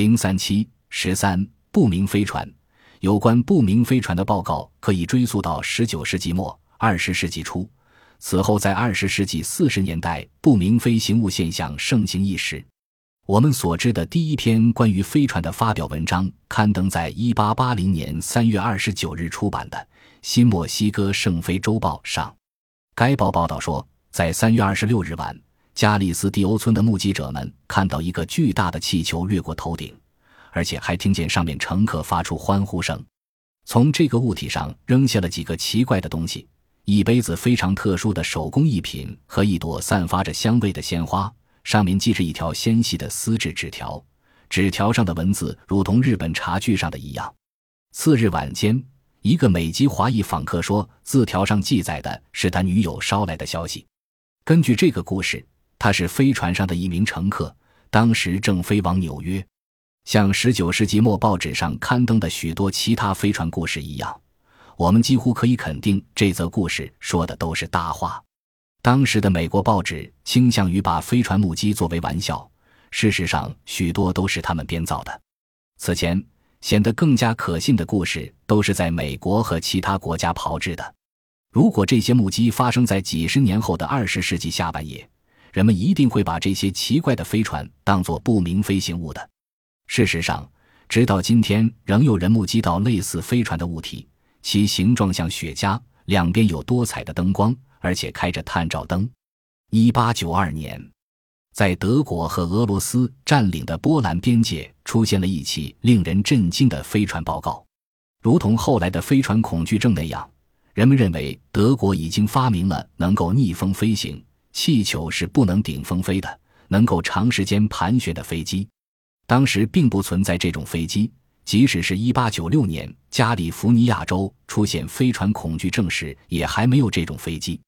零三七十三不明飞船。有关不明飞船的报告可以追溯到十九世纪末二十世纪初。此后，在二十世纪四十年代，不明飞行物现象盛行一时。我们所知的第一篇关于飞船的发表文章，刊登在一八八零年三月二十九日出版的《新墨西哥圣非洲报》上。该报报道说，在三月二十六日晚，加利斯蒂欧村的目击者们看到一个巨大的气球掠过头顶。而且还听见上面乘客发出欢呼声。从这个物体上扔下了几个奇怪的东西：一杯子非常特殊的手工艺品和一朵散发着香味的鲜花，上面系着一条纤细的丝质纸条。纸条上的文字如同日本茶具上的一样。次日晚间，一个美籍华裔访客说，字条上记载的是他女友捎来的消息。根据这个故事，他是飞船上的一名乘客，当时正飞往纽约。像十九世纪末报纸上刊登的许多其他飞船故事一样，我们几乎可以肯定，这则故事说的都是大话。当时的美国报纸倾向于把飞船目击作为玩笑，事实上许多都是他们编造的。此前显得更加可信的故事都是在美国和其他国家炮制的。如果这些目击发生在几十年后的二十世纪下半叶，人们一定会把这些奇怪的飞船当作不明飞行物的。事实上，直到今天，仍有人目击到类似飞船的物体，其形状像雪茄，两边有多彩的灯光，而且开着探照灯。一八九二年，在德国和俄罗斯占领的波兰边界出现了一起令人震惊的飞船报告。如同后来的飞船恐惧症那样，人们认为德国已经发明了能够逆风飞行、气球是不能顶风飞的、能够长时间盘旋的飞机。当时并不存在这种飞机，即使是一八九六年加利福尼亚州出现飞船恐惧症时，也还没有这种飞机。